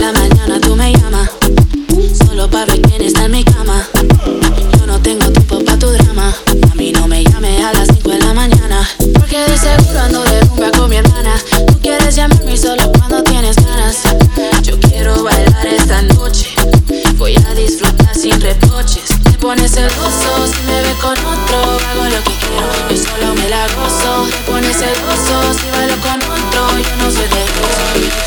la mañana tú me llamas. Solo para ver quién está en mi cama. Yo no tengo tiempo para tu drama. A mí no me llames a las 5 de la mañana. Porque de seguro ando de rumba con mi hermana. Tú quieres llamarme solo cuando tienes ganas. Yo quiero bailar esta noche. Voy a disfrutar sin reproches. Te pones celoso si me ves con otro. Hago lo que quiero, yo solo me la gozo. Te pones celoso si bailo con otro. Yo no soy de gozo.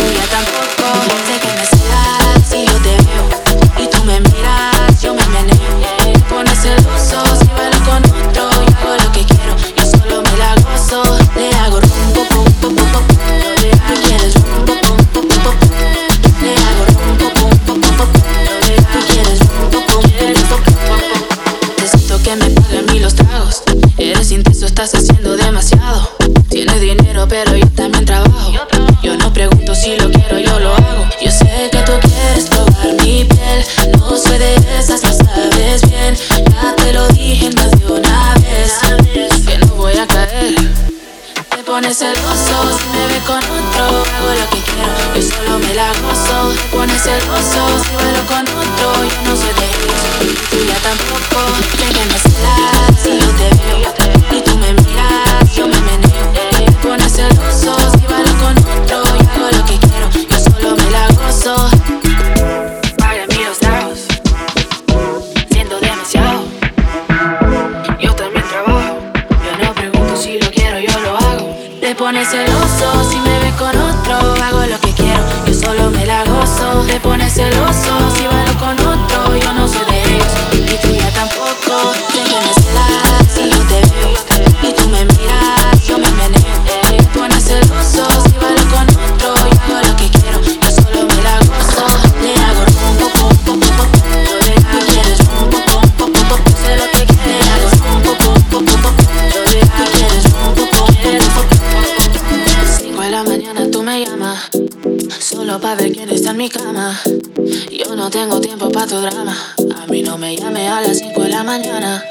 pone celoso Si me ve con otro, hago lo que quiero. Yo solo me la gozo. Se pone celoso Si bailo con otro Yo no soy de ellos. Y tú ya tampoco. Creen pone celoso si me ve con otro. Hago lo que quiero, yo solo me la gozo. Te pone sabe quién está en mi cama. Yo no tengo tiempo para tu drama. A mí no me llame a las 5 de la mañana.